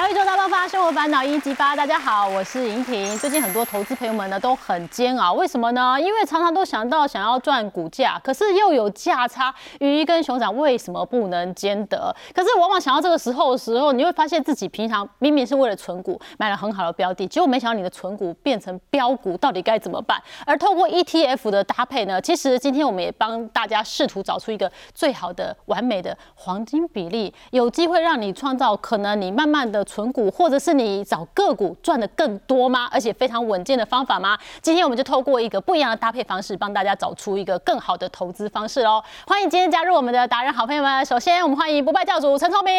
交易周大爆发，生活烦恼一击发。大家好，我是莹婷。最近很多投资朋友们呢都很煎熬，为什么呢？因为常常都想到想要赚股价，可是又有价差，鱼跟熊掌为什么不能兼得？可是往往想到这个时候的时候，你会发现自己平常明明是为了存股买了很好的标的，结果没想到你的存股变成标股，到底该怎么办？而透过 ETF 的搭配呢，其实今天我们也帮大家试图找出一个最好的、完美的黄金比例，有机会让你创造可能你慢慢的。存股，或者是你找个股赚的更多吗？而且非常稳健的方法吗？今天我们就透过一个不一样的搭配方式，帮大家找出一个更好的投资方式喽！欢迎今天加入我们的达人好朋友们。首先，我们欢迎不败教主陈聪明。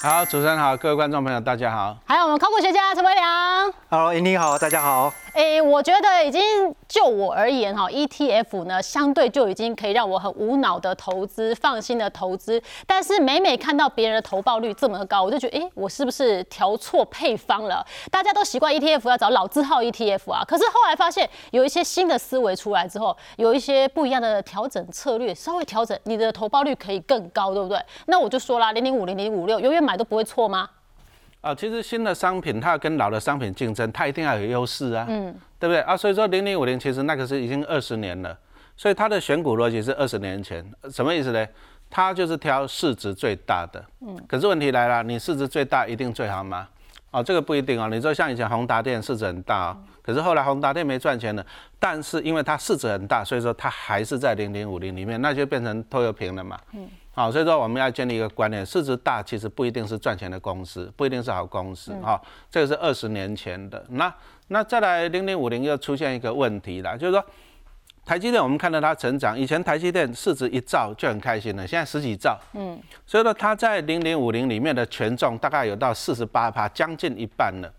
好，主持人好，各位观众朋友大家好。还有我们考古学家陈伟良。Hello，你好，大家好。哎，我觉得已经就我而言哈，ETF 呢相对就已经可以让我很无脑的投资，放心的投资。但是每每看到别人的投报率这么高，我就觉得，哎，我是不是调错配方了？大家都习惯 ETF 要找老字号 ETF 啊，可是后来发现有一些新的思维出来之后，有一些不一样的调整策略，稍微调整，你的投报率可以更高，对不对？那我就说啦，零零五零零五六，永远买都不会错吗？啊，其实新的商品它要跟老的商品竞争，它一定要有优势啊，嗯，对不对啊？所以说零零五零其实那个是已经二十年了，所以它的选股逻辑是二十年前，什么意思呢？它就是挑市值最大的，嗯，可是问题来了，你市值最大一定最好吗？哦，这个不一定哦。你说像以前宏达电市值很大哦，可是后来宏达电没赚钱了，但是因为它市值很大，所以说它还是在零零五零里面，那就变成拖油瓶了嘛，嗯。好，所以说我们要建立一个观念，市值大其实不一定是赚钱的公司，不一定是好公司。哈，这个是二十年前的。那那再来零零五零又出现一个问题了，就是说台积电我们看到它成长，以前台积电市值一兆就很开心了，现在十几兆。嗯，所以说它在零零五零里面的权重大概有到四十八趴，将近一半了。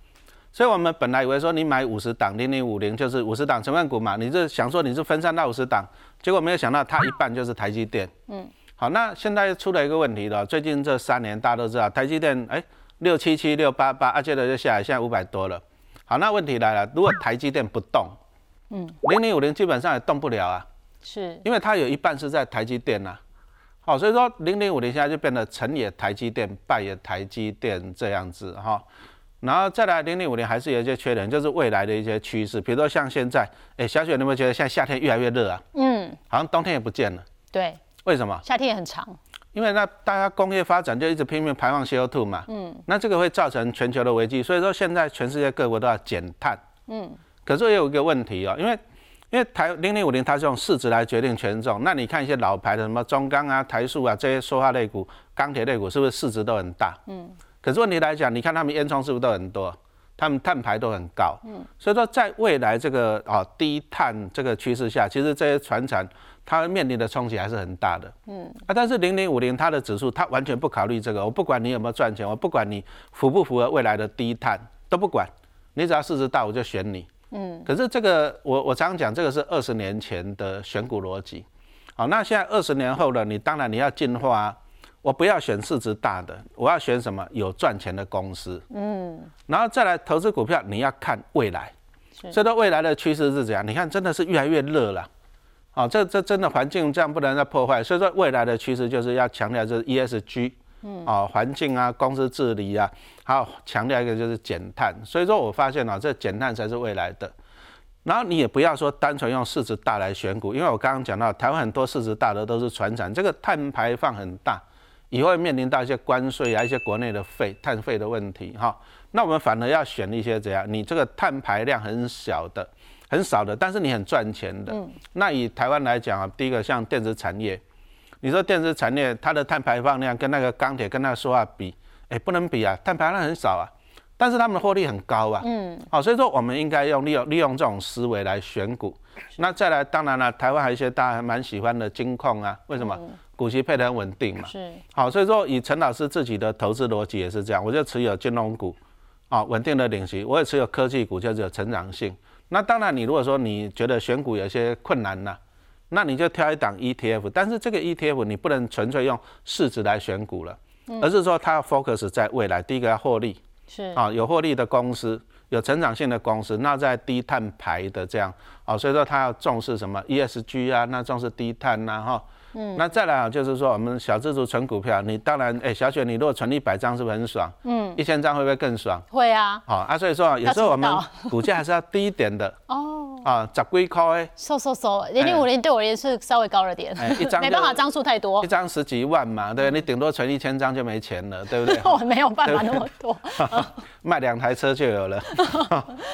所以我们本来以为说你买五十档零零五零就是五十档成分股嘛，你是想说你是分散到五十档，结果没有想到它一半就是台积电。嗯。好，那现在出了一个问题了。最近这三年大家都知道，台积电哎六七七六八八，啊接着就下来，现在五百多了。好，那问题来了，如果台积电不动，嗯，零零五零基本上也动不了啊。是，因为它有一半是在台积电呐。好，所以说零零五零现在就变得成也台积电，败也台积电这样子哈。然后再来零零五零还是有一些缺点，就是未来的一些趋势，比如说像现在，哎小雪，你有没有觉得现在夏天越来越热啊？嗯，好像冬天也不见了。对。为什么夏天也很长？因为那大家工业发展就一直拼命排放 CO2 嘛，嗯，那这个会造成全球的危机。所以说现在全世界各国都要减碳，嗯，可是也有一个问题哦，因为因为台零零五零它是用市值来决定权重，那你看一些老牌的什么中钢啊、台塑啊这些塑化类股、钢铁类股，是不是市值都很大？嗯，可是问题来讲，你看他们烟囱是不是都很多？他们碳排都很高，嗯，所以说在未来这个啊低碳这个趋势下，其实这些船厂。它面临的冲击还是很大的，嗯啊，但是零零五零它的指数，它完全不考虑这个。我不管你有没有赚钱，我不管你符不符合未来的低碳，都不管。你只要市值大，我就选你。嗯，可是这个我我常常讲，这个是二十年前的选股逻辑。好，那现在二十年后了，你当然你要进化。我不要选市值大的，我要选什么有赚钱的公司。嗯，然后再来投资股票，你要看未来。所以说未来的趋势是怎样？你看真的是越来越热了。哦，这这真的环境这样不能再破坏，所以说未来的趋势就是要强调就是 ESG，嗯，啊环境啊公司治理啊，还有强调一个就是减碳，所以说我发现啊这减碳才是未来的。然后你也不要说单纯用市值大来选股，因为我刚刚讲到台湾很多市值大的都是船厂，这个碳排放很大，以后会面临到一些关税啊一些国内的费碳费的问题哈。那我们反而要选一些怎样，你这个碳排量很小的。很少的，但是你很赚钱的。嗯，那以台湾来讲啊，第一个像电子产业，你说电子产业它的碳排放量跟那个钢铁跟那个说话比，哎，不能比啊，碳排量很少啊，但是他们的获利很高啊。嗯，好，所以说我们应该用利用利用这种思维来选股。那再来，当然了，台湾还有一些大家还蛮喜欢的金控啊，为什么？股息配得很稳定嘛。是。好，所以说以陈老师自己的投资逻辑也是这样，我就持有金融股，啊，稳定的领息，我也持有科技股，就是有成长性。那当然，你如果说你觉得选股有些困难呢，那你就挑一档 ETF。但是这个 ETF 你不能纯粹用市值来选股了，而是说它要 focus 在未来。第一个要获利，是啊，有获利的公司，有成长性的公司，那在低碳排的这样啊，所以说它要重视什么 ESG 啊，那重视低碳呐哈。嗯，那再来啊，就是说我们小资族存股票，你当然，哎，小雪，你如果存一百张，是不是很爽？嗯，一千张会不会更爽？会啊。好啊，所以说有时候我们股价还是要低一点的。哦。啊，十几块。收收收，零零五零对我而言是稍微高了点。一张 没办法，张数太多。一张十几万嘛，对，你顶多存一千张就没钱了，对不对？我没有办法那么多。卖两台车就有了，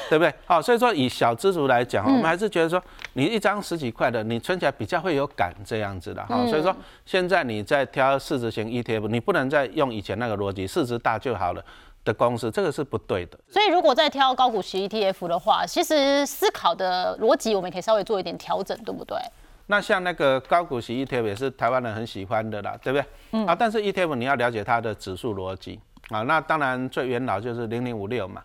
对不对？好，所以说以小资族来讲，我们还是觉得说，你一张十几块的，你存起来比较会有感这样子的。好，所以说现在你在挑市值型 ETF，你不能再用以前那个逻辑，市值大就好了的公司，这个是不对的。所以如果在挑高股息 ETF 的话，其实思考的逻辑我们可以稍微做一点调整，对不对？那像那个高股息 ETF 也是台湾人很喜欢的啦，对不对？嗯。啊，但是 ETF 你要了解它的指数逻辑。啊，那当然最元老就是零零五六嘛。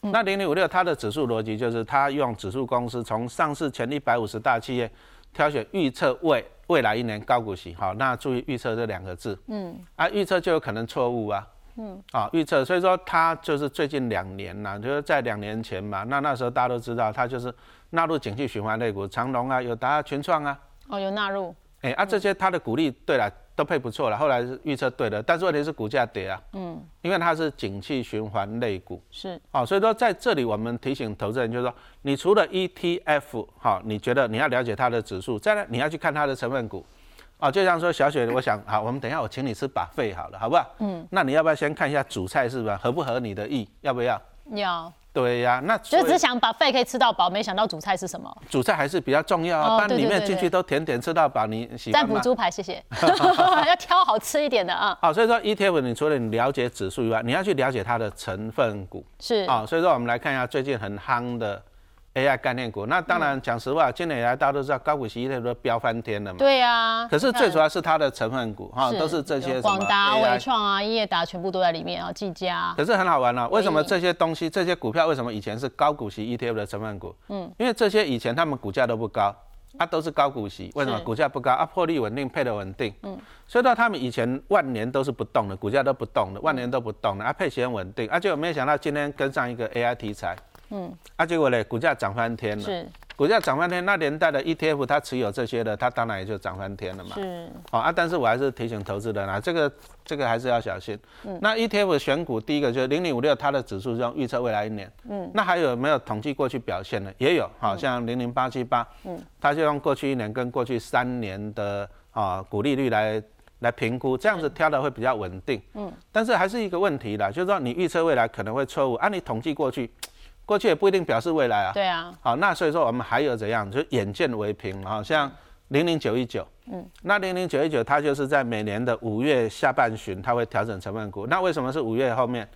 那零零五六它的指数逻辑就是它用指数公司从上市前一百五十大企业挑选预测未未来一年高股息。好，那注意预测这两个字。嗯。啊，预测就有可能错误啊。嗯。啊，预测，所以说它就是最近两年呐，就是在两年前嘛，那那时候大家都知道它就是纳入景气循环类股，长隆啊、友达、群创啊。哦，有纳入。哎，啊，这些它的股利，对了。都配不错了，后来是预测对的，但是问题是股价跌啊，嗯，因为它是景气循环类股，是，哦，所以说在这里我们提醒投资人，就是说，你除了 ETF，好，你觉得你要了解它的指数，再来你要去看它的成分股，哦，就像说小雪，我想，好，我们等一下我请你吃把费好了，好不好？嗯，那你要不要先看一下主菜是不是合不合你的意，要不要？要。对呀，那就只想把肺可以吃到饱，没想到主菜是什么？主菜还是比较重要啊，不然里面进去都甜点吃到饱，你喜欢吗？再补猪排，谢谢。要挑好吃一点的啊。好，所以说 ETF，你除了你了解指数以外，你要去了解它的成分股。是啊，所以说我们来看一下最近很夯的。AI 概念股，那当然讲实话，今年以来大家都知道高股息 ETF 都飙翻天了嘛。对呀。可是最主要是它的成分股哈，都是这些广达、伟创啊、业达全部都在里面啊，技嘉。可是很好玩哦，为什么这些东西、这些股票为什么以前是高股息 ETF 的成分股？嗯，因为这些以前他们股价都不高，啊都是高股息，为什么股价不高？啊，获利稳定，配的稳定。嗯。所以到他们以前万年都是不动的，股价都不动的，万年都不动的，啊配息很稳定，而且我没有想到今天跟上一个 AI 题材。嗯，啊，结果呢，股价涨翻天了。是，股价涨翻天，那年代的 ETF 它持有这些的，它当然也就涨翻天了嘛。是，好啊，但是我还是提醒投资人啊，这个这个还是要小心。嗯，那 ETF 选股第一个就是零零五六，它的指数是用预测未来一年。嗯，那还有没有统计过去表现的？也有，好像零零八七八，嗯，它就用过去一年跟过去三年的啊股利率来来评估，这样子挑的会比较稳定。嗯，但是还是一个问题啦，就是说你预测未来可能会错误，啊你统计过去。过去也不一定表示未来啊。对啊。好，那所以说我们还有怎样，就眼见为凭啊，像零零九一九，嗯，那零零九一九它就是在每年的五月下半旬，它会调整成分股。那为什么是五月后面？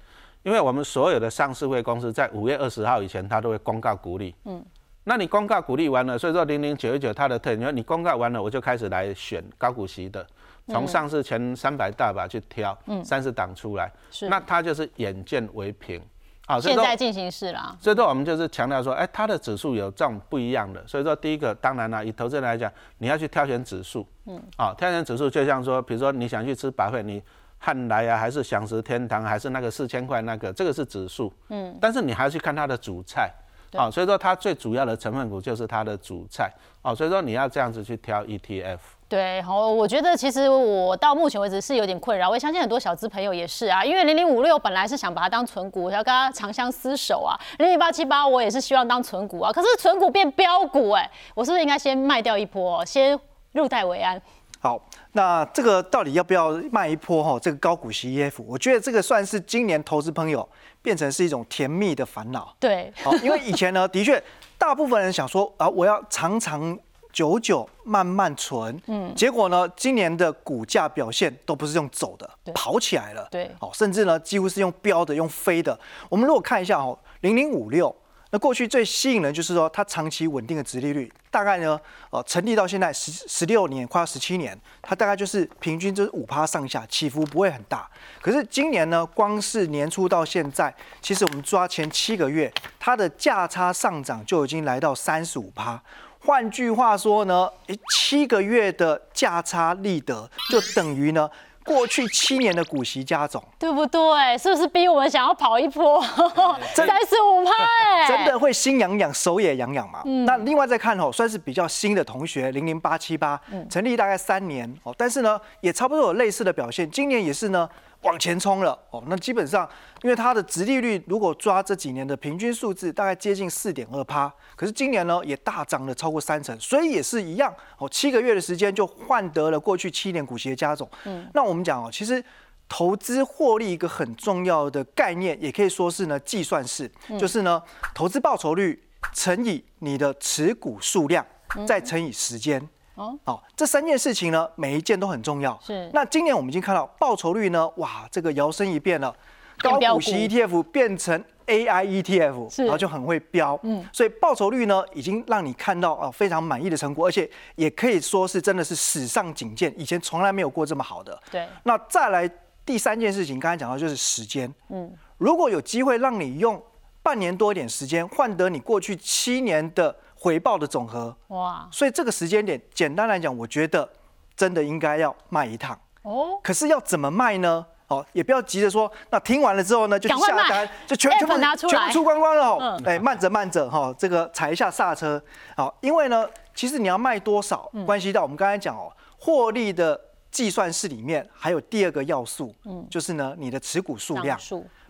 因为我们所有的上市会公司在五月二十号以前，它都会公告股利。嗯。那你公告股利完了，所以说零零九一九它的特点，你公告完了，我就开始来选高股息的，从上市前三百大把去挑，嗯，三十档出来。是。那它就是眼见为凭。好，现在进行式啦。所以说我们就是强调说，哎，它的指数有这种不一样的。所以说第一个，当然了，以投资人来讲，你要去挑选指数。嗯。啊，挑选指数就像说，比如说你想去吃百惠，你汉来啊，还是享食天堂，还是那个四千块那个，这个是指数。嗯。但是你还要去看它的主菜。啊，所以说它最主要的成分股就是它的主菜。啊，所以说你要这样子去挑 ETF。对，好，我觉得其实我到目前为止是有点困扰，我也相信很多小资朋友也是啊，因为零零五六本来是想把它当存股，要跟它长相厮守啊，零零八七八我也是希望当存股啊，可是存股变标股，哎，我是不是应该先卖掉一波，先入袋为安？好，那这个到底要不要卖一波哈？这个高股息 ETF，我觉得这个算是今年投资朋友变成是一种甜蜜的烦恼。对，好，因为以前呢，的确大部分人想说啊，我要常常。久久慢慢存，嗯，结果呢，今年的股价表现都不是用走的，跑起来了，对，哦，甚至呢，几乎是用飙的，用飞的。我们如果看一下哦，零零五六，那过去最吸引人就是说它长期稳定的殖利率，大概呢，呃，成立到现在十十六年，快要十七年，它大概就是平均就是五趴上下，起伏不会很大。可是今年呢，光是年初到现在，其实我们抓前七个月，它的价差上涨就已经来到三十五趴。换句话说呢，七个月的价差利得就等于呢过去七年的股息加总，对不对？是不是逼我们想要跑一波 三十五趴？哎，真的会心痒痒，手也痒痒嘛。那另外再看哦，算是比较新的同学，零零八七八，成立大概三年哦，但是呢，也差不多有类似的表现。今年也是呢。往前冲了哦，那基本上，因为它的殖利率如果抓这几年的平均数字，大概接近四点二趴，可是今年呢也大涨了超过三成，所以也是一样哦，七个月的时间就换得了过去七年股息的加总。嗯，那我们讲哦，其实投资获利一个很重要的概念，也可以说是呢计算式，就是呢投资报酬率乘以你的持股数量，再乘以时间。哦，好，这三件事情呢，每一件都很重要。是，那今年我们已经看到报酬率呢，哇，这个摇身一变了，高股息 ETF 变成 AI ETF，然后就很会飙。嗯，所以报酬率呢，已经让你看到啊非常满意的成果，而且也可以说是真的是史上仅见，以前从来没有过这么好的。对，那再来第三件事情，刚才讲到就是时间。嗯，如果有机会让你用半年多一点时间换得你过去七年的。回报的总和哇，所以这个时间点，简单来讲，我觉得真的应该要卖一趟哦。可是要怎么卖呢？哦，也不要急着说，那听完了之后呢，就下单，就全全部全部出光光了哦。哎，慢着慢着哈，这个踩一下刹车。好，因为呢，其实你要卖多少，关系到我们刚才讲哦，获利的计算式里面还有第二个要素，嗯，就是呢，你的持股数量。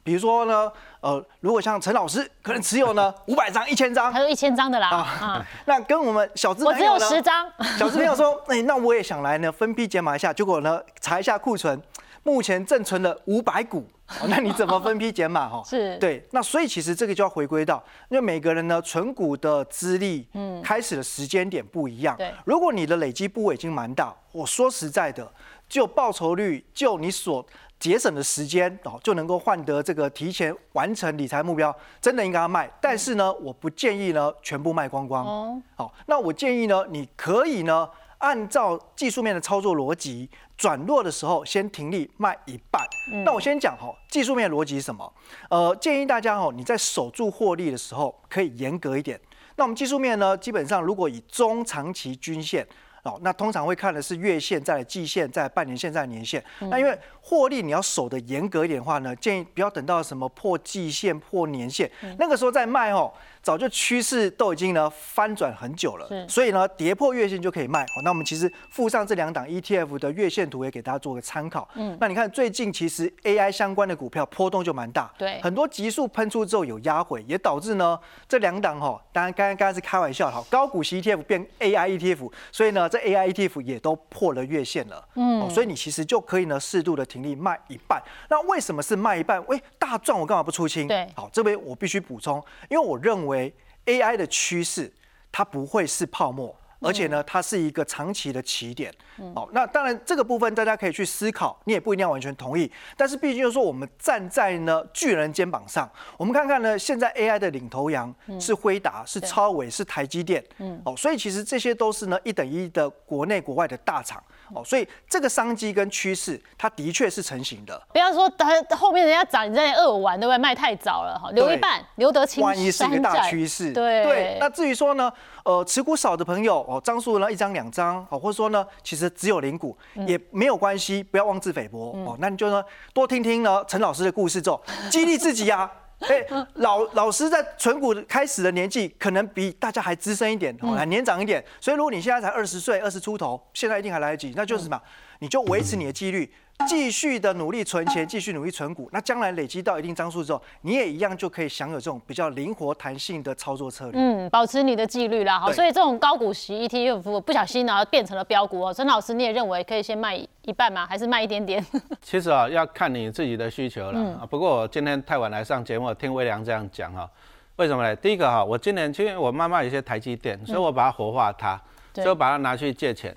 比如说呢，呃，如果像陈老师可能持有呢 五百张、一千张，还有一千张的啦啊，那跟我们小资我只有十张，小资朋友说，哎，那我也想来呢，分批减码一下，结果呢查一下库存，目前正存了五百股，那你怎么分批减码？哈？是。对，那所以其实这个就要回归到，因为每个人呢存股的资历，嗯，开始的时间点不一样，对，如果你的累积部位已经蛮大，我说实在的，就报酬率，就你所。节省的时间哦，就能够换得这个提前完成理财目标，真的应该要卖。但是呢，我不建议呢全部卖光光。哦，好，那我建议呢，你可以呢按照技术面的操作逻辑，转弱的时候先停利卖一半。那我先讲哈，技术面逻辑是什么？呃，建议大家哈，你在守住获利的时候可以严格一点。那我们技术面呢，基本上如果以中长期均线。哦，那通常会看的是月线，在季线，在半年线，在年线。那因为获利你要守的严格一点的话呢，建议不要等到什么破季线、破年线，那个时候再卖哦。早就趋势都已经呢翻转很久了，所以呢跌破月线就可以卖。好，那我们其实附上这两档 ETF 的月线图也给大家做个参考。嗯，那你看最近其实 AI 相关的股票波动就蛮大，对，很多急速喷出之后有压回，也导致呢这两档哈，当然刚刚刚刚是开玩笑哈，高股息 ETF 变 AI ETF，所以呢这 AI ETF 也都破了月线了。嗯，所以你其实就可以呢适度的停利卖一半。那为什么是卖一半？喂，大赚我干嘛不出清？对，好，这边我必须补充，因为我认为。为 AI 的趋势，它不会是泡沫，而且呢，它是一个长期的起点。好，那当然这个部分大家可以去思考，你也不一定要完全同意。但是毕竟就是说，我们站在呢巨人肩膀上，我们看看呢，现在 AI 的领头羊是辉达，是超伟，是台积电。嗯，哦，所以其实这些都是呢一等一的国内国外的大厂。哦，所以这个商机跟趋势，它的确是成型的。不要说它后面人家涨，你在那二玩，对不对？卖太早了哈，留一半，留得青万一是一个大趋势，对对。那至于说呢，呃，持股少的朋友哦，张数呢一张两张哦，或者说呢，其实只有零股也没有关系，不要妄自菲薄哦。那你就呢多听听呢陈老师的故事之后，激励自己呀。哎，老老师在存股开始的年纪，可能比大家还资深一点，还年长一点。所以如果你现在才二十岁、二十出头，现在一定还来得及。那就是什么？你就维持你的纪律。继续的努力存钱，继续努力存股，那将来累积到一定张数之后，你也一样就可以享有这种比较灵活弹性的操作策略。嗯，保持你的纪律啦。好，所以这种高股息 ETF 不小心呢变成了标股哦。陈老师，你也认为可以先卖一半吗？还是卖一点点？其实啊，要看你自己的需求了。嗯。不过我今天太晚来上节目，听微良这样讲哈，为什么呢？第一个哈，我今年其实我妈妈有些台积电，所以我把它活化它，所以我把它拿去借钱。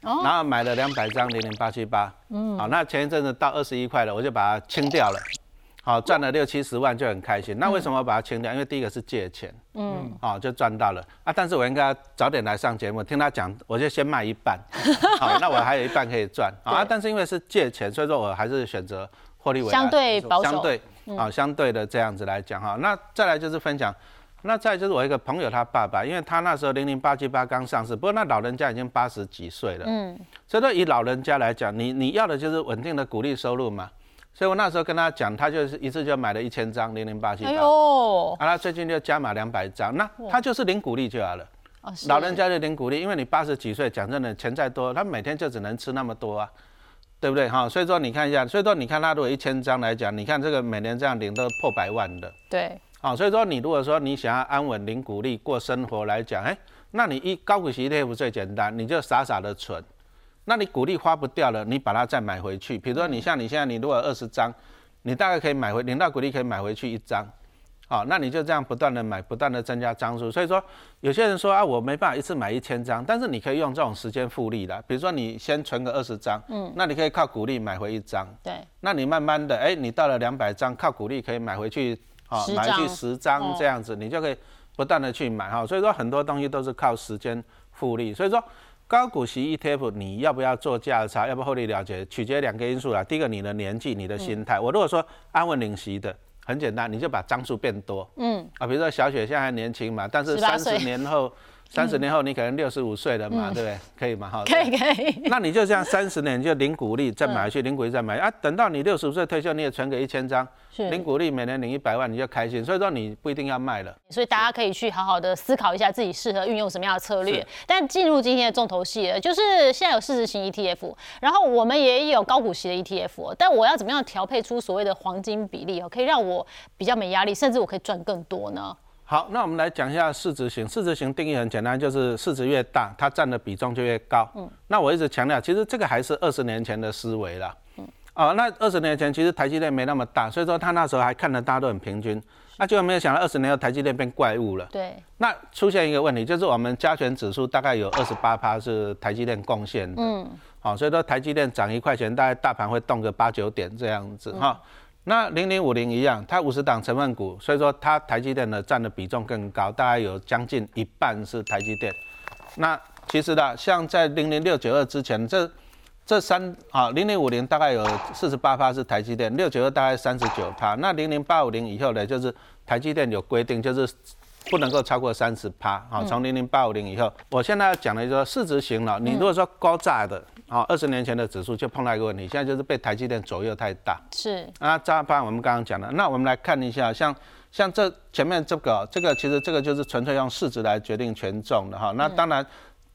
然后买了两百张零零八七八，嗯，好，那前一阵子到二十一块了，我就把它清掉了，好，赚了六七十万就很开心。那为什么把它清掉？因为第一个是借钱，嗯，好，就赚到了啊。但是我应该早点来上节目，听他讲，我就先卖一半，好，那我还有一半可以赚 啊。但是因为是借钱，所以说我还是选择获利为相对保守，相对啊，相对的这样子来讲哈。那再来就是分享。那再就是我一个朋友他爸爸，因为他那时候零零八七八刚上市，不过那老人家已经八十几岁了，嗯，所以说以老人家来讲，你你要的就是稳定的股利收入嘛。所以我那时候跟他讲，他就是一次就买了一千张零零八七八，哎呦，啊，他最近就加码两百张，那他就是零股利就好了。老人家就零股利，因为你八十几岁，讲真的，钱再多，他每天就只能吃那么多啊，对不对？哈？所以说你看一下，所以说你看他如果一千张来讲，你看这个每年这样领都破百万的，对，好，所以说你如果说你想要安稳零股利过生活来讲，哎，那你一高股息 ETF 最简单，你就傻傻的存。那你股利花不掉了，你把它再买回去。比如说你像你现在你如果二十张，你大概可以买回领到股利可以买回去一张，好，那你就这样不断的买，不断的增加张数。所以说有些人说啊，我没办法一次买一千张，但是你可以用这种时间复利的。比如说你先存个二十张，嗯，那你可以靠股利买回一张，对，那你慢慢的，哎，你到了两百张，靠股利可以买回去，啊，买去十张这样子，你就可以不断的去买哈。所以说很多东西都是靠时间复利，所以说。高股息 ETF，你要不要做价差？要不获利了结？取决两个因素啦。第一个，你的年纪，你的心态。我如果说安稳领息的，很简单，你就把张数变多。嗯。啊，比如说小雪现在还年轻嘛，但是三十年后。三十年后你可能六十五岁了嘛，对不对？可以嘛？哈，可以可以。那你就这样三十年就领股利再买去，领股利再买啊。等到你六十五岁退休，你也存个一千张，领股利每年领一百万，你就开心。所以说你不一定要卖了。所以大家可以去好好的思考一下自己适合运用什么样的策略。但进入今天的重头戏了，就是现在有市值型 ETF，然后我们也有高股息的 ETF，但我要怎么样调配出所谓的黄金比例哦，可以让我比较没压力，甚至我可以赚更多呢？好，那我们来讲一下市值型。市值型定义很简单，就是市值越大，它占的比重就越高。嗯，那我一直强调，其实这个还是二十年前的思维了。嗯，哦，那二十年前其实台积电没那么大，所以说他那时候还看得大家都很平均。那结果没有想到二十年后台积电变怪物了。对。那出现一个问题，就是我们加权指数大概有二十八趴是台积电贡献的。嗯。好，所以说台积电涨一块钱，大概大盘会动个八九点这样子哈。那零零五零一样，它五十档成分股，所以说它台积电呢占的比重更高，大概有将近一半是台积电。那其实呢，像在零零六九二之前，这这三啊零零五零大概有四十八趴是台积电，六九二大概三十九趴。那零零八五零以后呢，就是台积电有规定，就是不能够超过三十趴。好，从零零八五零以后，我现在要讲的就是说市值型了。你如果说高价的。好，二十年前的指数就碰到一个问题，现在就是被台积电左右太大。是啊，扎班我们刚刚讲的，那我们来看一下，像像这前面这个，这个其实这个就是纯粹用市值来决定权重的哈。那当然，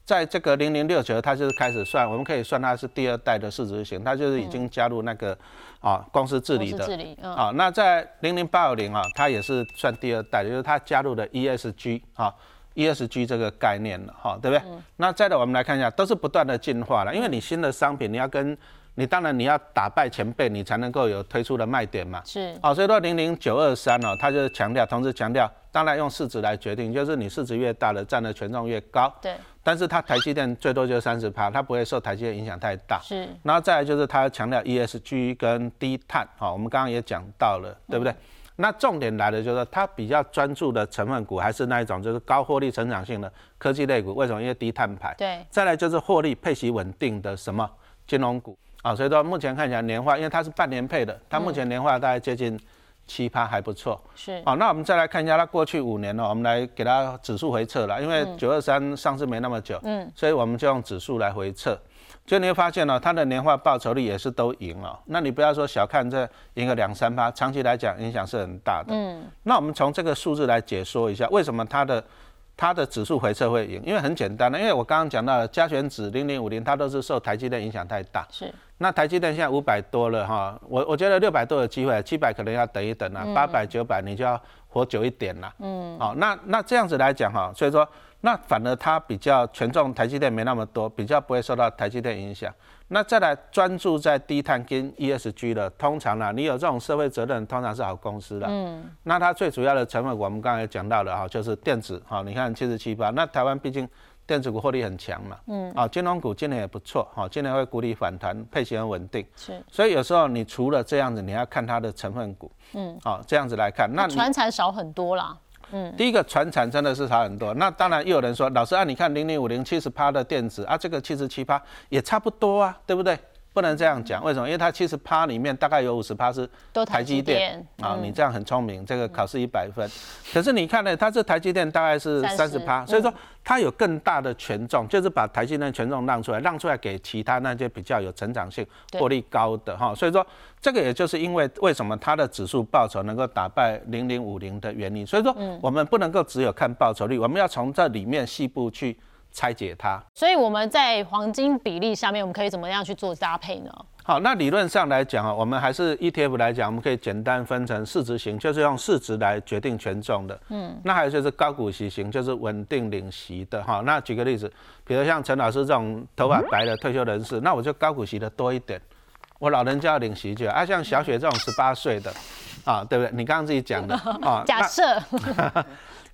在这个零零六九，它就是开始算，我们可以算它是第二代的市值型，它就是已经加入那个啊公司治理的。治理。啊，那在零零八五零啊，它也是算第二代，就是它加入的 ESG 啊。ESG 这个概念了哈，对不对？那再来我们来看一下，都是不断的进化了。因为你新的商品，你要跟你当然你要打败前辈，你才能够有推出的卖点嘛。是。哦，所以说零零九二三哦，它就是强调，同时强调，当然用市值来决定，就是你市值越大的占的权重越高。对。但是它台积电最多就是三十趴，它不会受台积电影响太大。是。然后再来就是它强调 ESG 跟低碳，好，我们刚刚也讲到了，对不对？那重点来的就是它比较专注的成分股，还是那一种就是高获利成长性的科技类股。为什么？因为低碳排。对。再来就是获利配息稳定的什么金融股啊？所以说目前看起来年化，因为它是半年配的，它目前年化大概接近七趴，还不错。是。好，那我们再来看一下它过去五年呢，我们来给它指数回测了，因为九二三上市没那么久，嗯，所以我们就用指数来回测。就你会发现呢，它的年化报酬率也是都赢了。那你不要说小看这赢个两三趴，长期来讲影响是很大的。嗯，那我们从这个数字来解说一下，为什么它的它的指数回撤会赢？因为很简单的，因为我刚刚讲到了加权指零零五零，它都是受台积电影响太大。是。那台积电现在五百多了哈，我我觉得六百多有机会，七百可能要等一等啊，八百九百你就要活久一点了。嗯。好，那那这样子来讲哈，所以说。那反而它比较权重，台积电没那么多，比较不会受到台积电影响。那再来专注在低碳跟 ESG 的，通常呢，你有这种社会责任，通常是好公司的。嗯。那它最主要的成分，我们刚才讲到了哈，就是电子哈。你看七十七八，那台湾毕竟电子股获利很强嘛。嗯。啊，金融股今年也不错哈，今年会股利反弹，配息很稳定。是。所以有时候你除了这样子，你要看它的成分股。嗯。好，这样子来看，那船产少很多啦。嗯，第一个船产真的是差很多。那当然又有人说，老师啊，你看零零五零七十趴的电子啊，这个七十七趴也差不多啊，对不对？不能这样讲。为什么？因为它七十趴里面大概有五十趴是台积电啊。你这样很聪明，这个考试一百分。可是你看呢，它这台积电大概是三十趴，所以说它有更大的权重，就是把台积电权重让出来，让出来给其他那些比较有成长性、获利高的哈。所以说这个也就是因为为什么它的指数报酬能够打败零零五零的原因。所以说我们不能够只有看报酬率，我们要从这里面细部去。拆解它，所以我们在黄金比例下面，我们可以怎么样去做搭配呢？好，那理论上来讲啊，我们还是 ETF 来讲，我们可以简单分成市值型，就是用市值来决定权重的。嗯，那还有就是高股息型，就是稳定领息的。哈，那举个例子，比如像陈老师这种头发白的退休人士，那我就高股息的多一点，我老人家要领息就啊，像小雪这种十八岁的，啊，对不对？你刚刚自己讲的 啊，假设。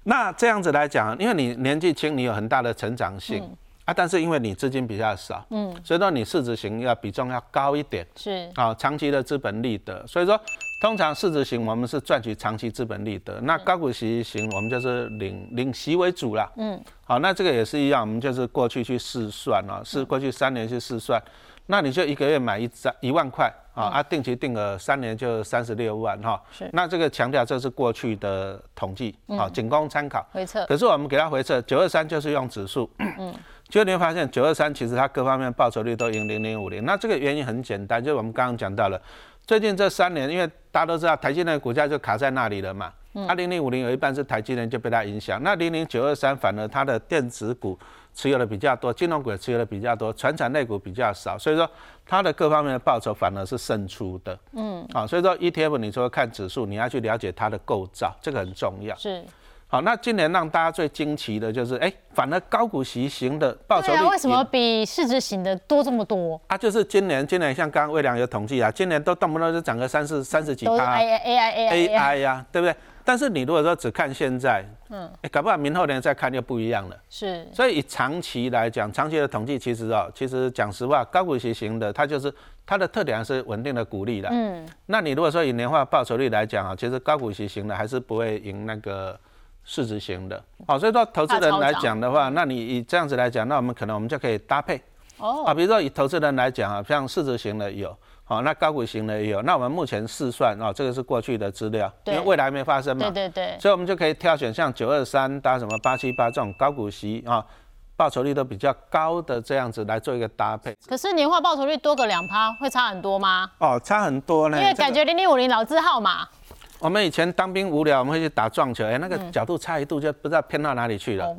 那这样子来讲，因为你年纪轻，你有很大的成长性啊，但是因为你资金比较少，嗯，所以说你市值型要比重要高一点，是。啊，长期的资本利得，所以说通常市值型我们是赚取长期资本利得，那高股息型我们就是领领息为主啦，嗯，好，那这个也是一样，我们就是过去去试算啊，是过去三年去试算。那你就一个月买一张一万块啊，啊，定期定额三年就三十六万哈。是。那这个强调这是过去的统计啊，仅供参考。回测。可是我们给它回测，九二三就是用指数。嗯。就你会发现九二三其实它各方面报酬率都赢零零五零。那这个原因很简单，就是我们刚刚讲到了，最近这三年，因为大家都知道台积电股价就卡在那里了嘛。嗯。它零零五零有一半是台积电就被它影响，那零零九二三反而它的电子股。持有的比较多，金融股也持有的比较多，传产类股比较少，所以说它的各方面的报酬反而是胜出的。嗯，好，所以说 ETF 你说看指数，你要去了解它的构造，这个很重要。是，好，那今年让大家最惊奇的就是，哎，反而高股息型的报酬率为什么比市值型的多这么多？啊，就是今年，今年像刚刚魏良有统计啊，今年都动不动就涨个三四三十几趴。A I A I A I 呀，对不对？但是你如果说只看现在，嗯，哎，搞不好明后年再看又不一样了。是，所以以长期来讲，长期的统计其实哦，其实讲实话，高股息型的它就是它的特点是稳定的股利的。嗯，那你如果说以年化报酬率来讲啊，其实高股息型的还是不会赢那个市值型的。好，所以说投资人来讲的话，那你以这样子来讲，那我们可能我们就可以搭配。哦，啊，比如说以投资人来讲啊，像市值型的有。好，那高股型的也有。那我们目前试算啊，这个是过去的资料，因为未来没发生嘛。对对对。所以我们就可以挑选像九二三搭什么八七八这种高股息啊，报酬率都比较高的这样子来做一个搭配。可是年化报酬率多个两趴，会差很多吗？哦，差很多呢。因为感觉零零五零老字号嘛。我们以前当兵无聊，我们会去打撞球，哎，那个角度差一度就不知道偏到哪里去了。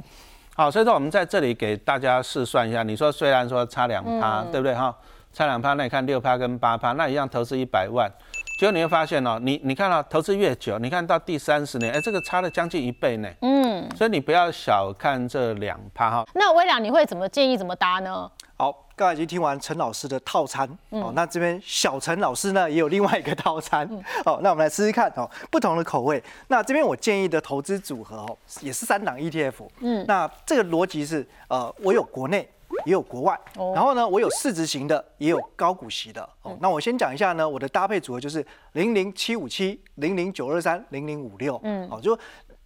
好，所以说我们在这里给大家试算一下。你说虽然说差两趴，对不对哈？差两趴，那你看六趴跟八趴，那一样投资一百万，结果你会发现哦，你你看到投资越久，你看到第三十年，哎，这个差了将近一倍呢。嗯，所以你不要小看这两趴哈。那微良你会怎么建议怎么搭呢？好，刚才已经听完陈老师的套餐，哦，那这边小陈老师呢也有另外一个套餐，哦，那我们来试试看哦，不同的口味。那这边我建议的投资组合哦，也是三档 ETF。嗯，那这个逻辑是，呃，我有国内。也有国外，然后呢，我有市值型的，也有高股息的。哦，那我先讲一下呢，我的搭配组合就是零零七五七、零零九二三、零零五六。嗯，好，就。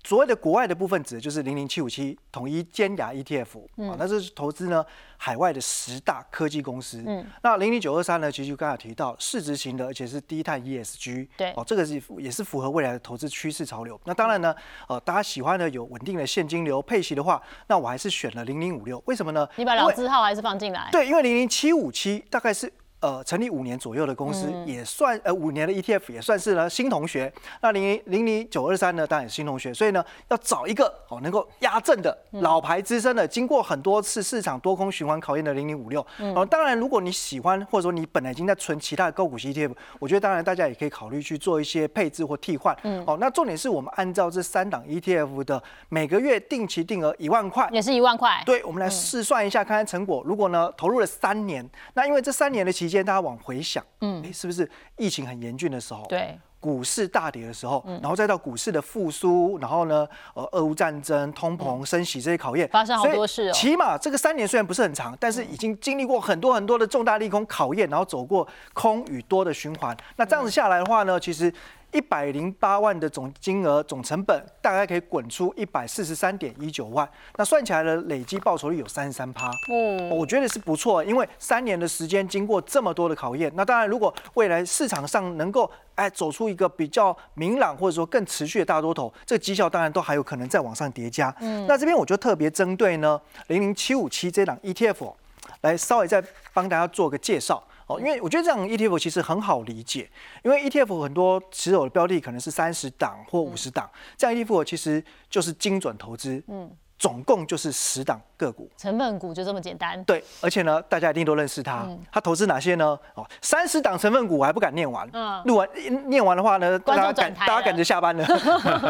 所谓的国外的部分指的就是零零七五七统一尖牙 ETF，啊，那这是投资呢海外的十大科技公司。嗯，那零零九二三呢，其实就刚才提到市值型的，而且是低碳 ESG。对，哦，这个是也是符合未来的投资趋势潮流。那当然呢，呃，大家喜欢的有稳定的现金流配息的话，那我还是选了零零五六。为什么呢？你把老字号还是放进来？对，因为零零七五七大概是。呃，成立五年左右的公司也算，呃，五年的 ETF 也算是呢新同学。那零零零九二三呢，当然也是新同学，所以呢，要找一个哦能够压阵的老牌资深的，经过很多次市场多空循环考验的零零五六。哦，当然，如果你喜欢或者说你本来已经在存其他的高股息 ETF，我觉得当然大家也可以考虑去做一些配置或替换。嗯，哦，那重点是我们按照这三档 ETF 的每个月定期定额一万块，也是一万块。对，我们来试算一下看看成果。如果呢投入了三年，那因为这三年的期间。大家往回想，嗯，哎，是不是疫情很严峻的时候？对，股市大跌的时候，然后再到股市的复苏，然后呢，呃，俄乌战争、通膨、升息这些考验，发生好多事哦。起码这个三年虽然不是很长，但是已经经历过很多很多的重大利空考验，然后走过空与多的循环。那这样子下来的话呢，其实。一百零八万的总金额总成本，大概可以滚出一百四十三点一九万，那算起来的累计报酬率有三十三趴，哦，我觉得是不错，因为三年的时间经过这么多的考验，那当然如果未来市场上能够哎走出一个比较明朗或者说更持续的大多头，这个绩效当然都还有可能再往上叠加。嗯，那这边我就特别针对呢零零七五七这档 ETF 来稍微再帮大家做个介绍。哦，因为我觉得这样 ETF 其实很好理解，因为 ETF 很多持有的标的可能是三十档或五十档，这样 ETF 其实就是精准投资，嗯，总共就是十档个股，成分股就这么简单。对，而且呢，大家一定都认识它，它投资哪些呢？哦，三十档成分股我还不敢念完，嗯，录完念完的话呢，大家赶大家赶着下班了，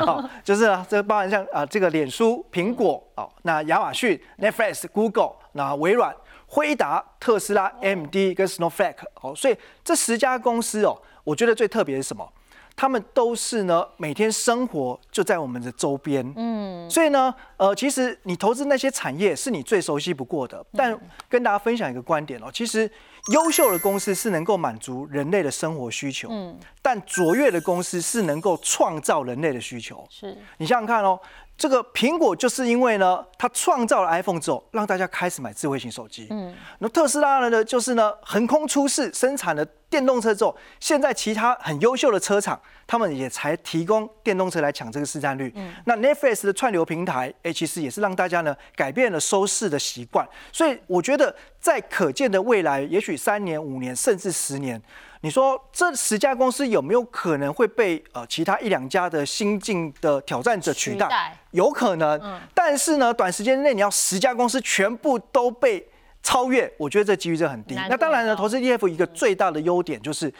好，就是啊，这包含像啊这个脸书、苹果哦，那亚马逊、Netflix、Google，那微软。辉达、特斯拉、MD 跟 Snowflake，哦，所以这十家公司哦，我觉得最特别是什么？他们都是呢，每天生活就在我们的周边，嗯，所以呢，呃，其实你投资那些产业是你最熟悉不过的。但跟大家分享一个观点哦，其实优秀的公司是能够满足人类的生活需求，嗯，但卓越的公司是能够创造人类的需求。是你想想看哦。这个苹果就是因为呢，它创造了 iPhone 之后，让大家开始买智慧型手机。嗯，那特斯拉呢，就是呢，横空出世，生产了电动车之后，现在其他很优秀的车厂，他们也才提供电动车来抢这个市占率。嗯，那 Netflix 的串流平台，哎，其实也是让大家呢改变了收视的习惯。所以我觉得，在可见的未来，也许三年、五年，甚至十年。你说这十家公司有没有可能会被呃其他一两家的新进的挑战者取代？有可能，但是呢，短时间内你要十家公司全部都被超越，我觉得这几率是很低。那当然呢，投资 ETF 一个最大的优点就是。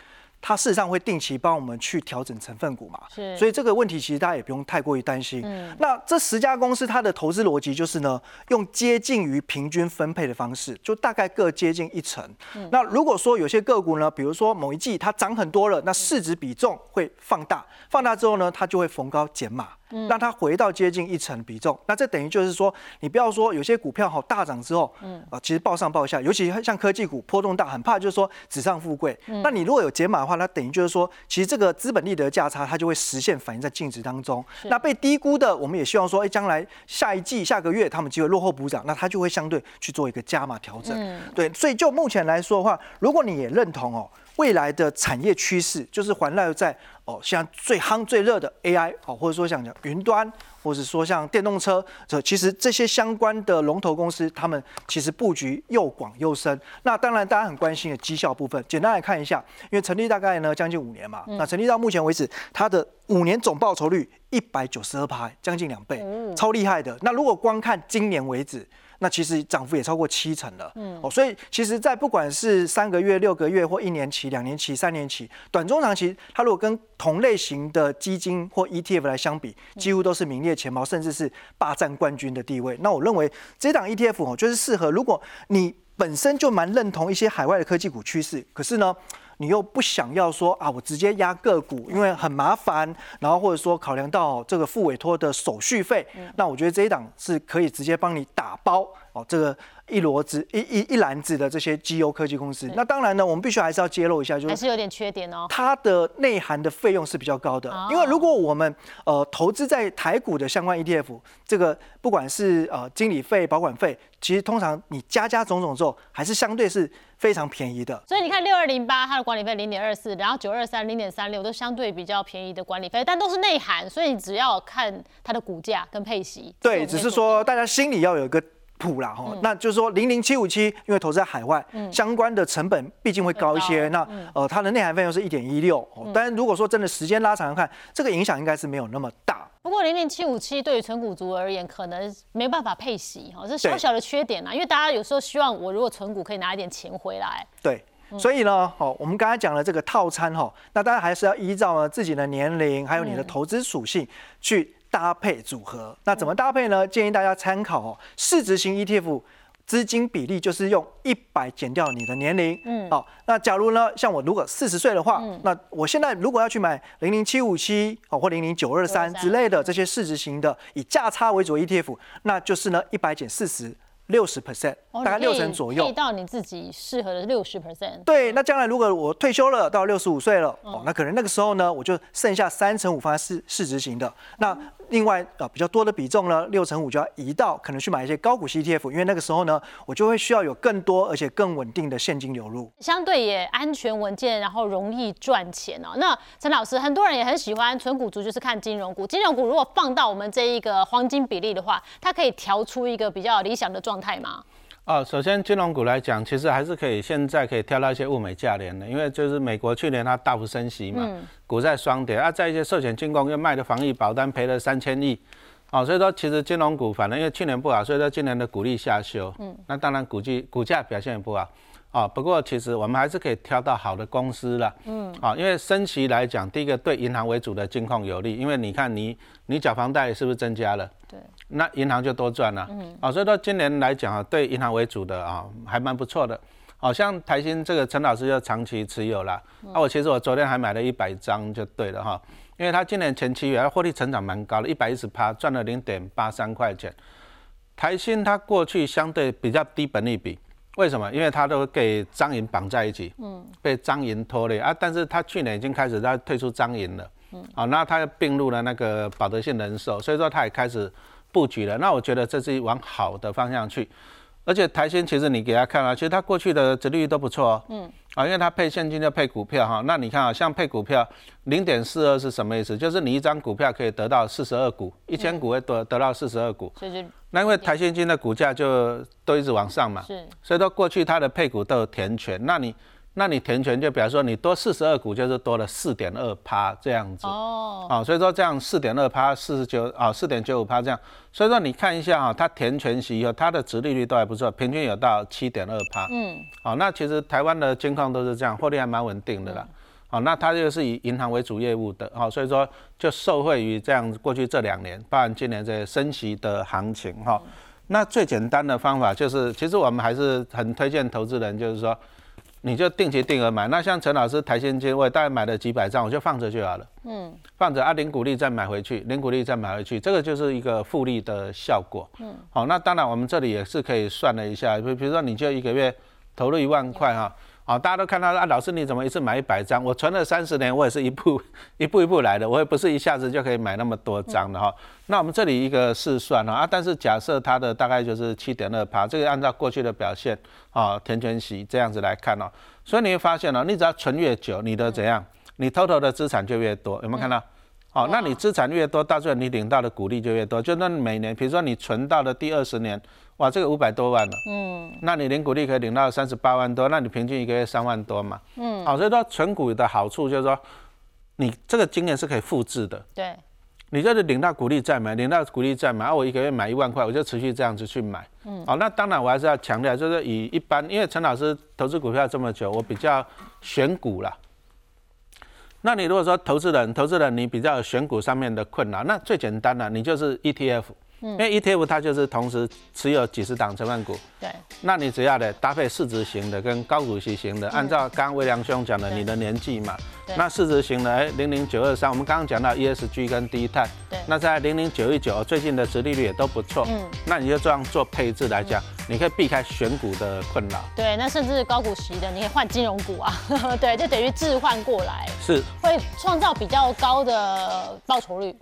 它事实上会定期帮我们去调整成分股嘛，是，所以这个问题其实大家也不用太过于担心。嗯，那这十家公司它的投资逻辑就是呢，用接近于平均分配的方式，就大概各接近一成。嗯，那如果说有些个股呢，比如说某一季它涨很多了，那市值比重会放大，放大之后呢，它就会逢高减码。让它回到接近一成比重，那这等于就是说，你不要说有些股票好大涨之后，嗯啊，其实报上报下，尤其像科技股波动大，很怕就是说纸上富贵。那你如果有减码的话，那等于就是说，其实这个资本利得价差它就会实现反映在净值当中。那被低估的，我们也希望说，哎，将来下一季、下个月他们机会落后补涨，那它就会相对去做一个加码调整。对，所以就目前来说的话，如果你也认同哦。未来的产业趋势就是环绕在哦，像最夯最热的 AI 哦，或者说像讲云端，或者说像电动车，这其实这些相关的龙头公司，他们其实布局又广又深。那当然大家很关心的绩效部分，简单来看一下，因为成立大概呢将近五年嘛，那成立到目前为止，它的五年总报酬率一百九十二趴，将近两倍，超厉害的。那如果光看今年为止，那其实涨幅也超过七成了，嗯，哦，所以其实，在不管是三个月、六个月或一年期、两年期、三年期，短中长期，它如果跟同类型的基金或 ETF 来相比，几乎都是名列前茅，甚至是霸占冠军的地位。那我认为这档 ETF 哦，就是适合如果你本身就蛮认同一些海外的科技股趋势，可是呢。你又不想要说啊，我直接压个股，因为很麻烦，然后或者说考量到这个付委托的手续费，那我觉得这一档是可以直接帮你打包哦，这个。一摞子一一一篮子的这些绩优科技公司，那当然呢，我们必须还是要揭露一下，就是还是有点缺点哦。它的内涵的费用是比较高的，因为如果我们呃投资在台股的相关 ETF，这个不管是呃经理费、保管费，其实通常你加加种种之后，还是相对是非常便宜的。所以你看六二零八它的管理费零点二四，然后九二三零点三六都相对比较便宜的管理费，但都是内涵，所以你只要看它的股价跟配息。对，只是说大家心里要有一个。普啦哈，那就是说零零七五七，因为投资在海外，相关的成本毕竟会高一些。那呃，它的内涵费用是一点一六，但是如果说真的时间拉长看，这个影响应该是没有那么大。不过零零七五七对于纯股族而言，可能没办法配息哈，这小小的缺点啊。因为大家有时候希望我如果存股可以拿一点钱回来。对，所以呢，哦，我们刚才讲了这个套餐哈，那大家还是要依照呢自己的年龄还有你的投资属性去。搭配组合，那怎么搭配呢？建议大家参考哦，市值型 ETF 资金比例就是用一百减掉你的年龄，嗯，好，那假如呢，像我如果四十岁的话，那我现在如果要去买零零七五七哦或零零九二三之类的这些市值型的以价差为主 ETF，那就是呢一百减四十。六十 percent，大概六成左右。配到你自己适合的六十 percent。对，那将来如果我退休了，到六十五岁了，哦，那可能那个时候呢，我就剩下三成五放在市市值型的。那另外啊，比较多的比重呢，六成五就要移到可能去买一些高股息 ETF，因为那个时候呢，我就会需要有更多而且更稳定的现金流入，相对也安全稳健，然后容易赚钱哦。那陈老师，很多人也很喜欢纯股族，就是看金融股。金融股如果放到我们这一个黄金比例的话，它可以调出一个比较理想的状态吗？哦，首先金融股来讲，其实还是可以，现在可以挑到一些物美价廉的，因为就是美国去年它大幅升息嘛，股债双跌啊，在一些寿险金工又卖的防疫保单赔了三千亿，哦，所以说其实金融股反正因为去年不好，所以说今年的股利下修，嗯，那当然股基股价表现也不好，啊，不过其实我们还是可以挑到好的公司了，嗯，啊，因为升息来讲，第一个对银行为主的金控有利，因为你看你你缴房贷是不是增加了？对。那银行就多赚了，嗯，啊，所以说今年来讲啊，对银行为主的啊，还蛮不错的，好像台新这个陈老师就长期持有了，啊，我其实我昨天还买了一百张就对了哈，因为他今年前七月获利成长蛮高的，一百一十趴，赚了零点八三块钱。台新它过去相对比较低本利比，为什么？因为他都给张银绑在一起，嗯，被张银拖累。啊，但是他去年已经开始在退出张银了，嗯，啊，那他又并入了那个保德信人寿，所以说他也开始。布局了，那我觉得这是往好的方向去，而且台新其实你给他看啊，其实他过去的值率都不错哦，嗯，啊，因为他配现金就配股票哈，那你看啊，像配股票零点四二是什么意思？就是你一张股票可以得到四十二股，一千股会得得到四十二股，所以那因为台新金的股价就都一直往上嘛，是，所以说过去它的配股都有填权，那你。那你填权就比方说你多四十二股，就是多了四点二趴这样子。哦，啊，所以说这样四点二趴四十九啊四点九五趴这样，所以说你看一下啊，它填权息以后，它的值利率都还不错，平均有到七点二趴，嗯，好，那其实台湾的金矿都是这样，获利还蛮稳定的啦，好，那它就是以银行为主业务的，好，所以说就受惠于这样过去这两年，包含今年这升息的行情哈，那最简单的方法就是，其实我们还是很推荐投资人，就是说。你就定期定额买，那像陈老师台现金，我大概买了几百张，我就放着就好了。嗯，放着啊，零股利再买回去，零股利再买回去，这个就是一个复利的效果。嗯，好，那当然我们这里也是可以算了一下，比比如说你就一个月投入一万块哈。啊，大家都看到啊，老师你怎么一次买一百张？我存了三十年，我也是一步 一步一步来的，我也不是一下子就可以买那么多张的哈。那我们这里一个试算啊，但是假设它的大概就是七点二趴，这个按照过去的表现啊，填全息这样子来看哦，所以你会发现哦，你只要存越久，你的怎样，你偷偷的资产就越多，有没有看到？好，那你资产越多，到最后你领到的股利就越多。就那每年，比如说你存到的第二十年，哇，这个五百多万了，嗯，那你领股利可以领到三十八万多，那你平均一个月三万多嘛，嗯，好，所以说存股的好处就是说，你这个经验是可以复制的，对，你就是领到股利再买，领到股利再买，我一个月买一万块，我就持续这样子去买，嗯，好，那当然我还是要强调，就是以一般，因为陈老师投资股票这么久，我比较选股啦。那你如果说投资人，投资人你比较选股上面的困难，那最简单的，你就是 ETF，因为 ETF 它就是同时持有几十档成分股。对。那你只要的搭配市值型的跟高股息型的，按照刚刚魏良兄讲的你的年纪嘛，那市值型的哎零零九二三，我们刚刚讲到 ESG 跟低碳，对。那在零零九一九最近的殖利率也都不错，嗯。那你就这样做配置来讲。你可以避开选股的困扰，对，那甚至高股息的，你可以换金融股啊，对，就等于置换过来，是。会创造比较高的报酬率。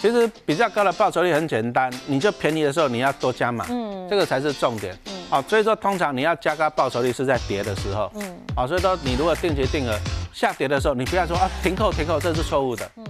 其实比较高的报酬率很简单，你就便宜的时候你要多加码，嗯，这个才是重点，嗯，好，所以说通常你要加高报酬率是在跌的时候，嗯，好，所以说你如果定期定额下跌的时候，你不要说啊停扣停扣，这是错误的，嗯。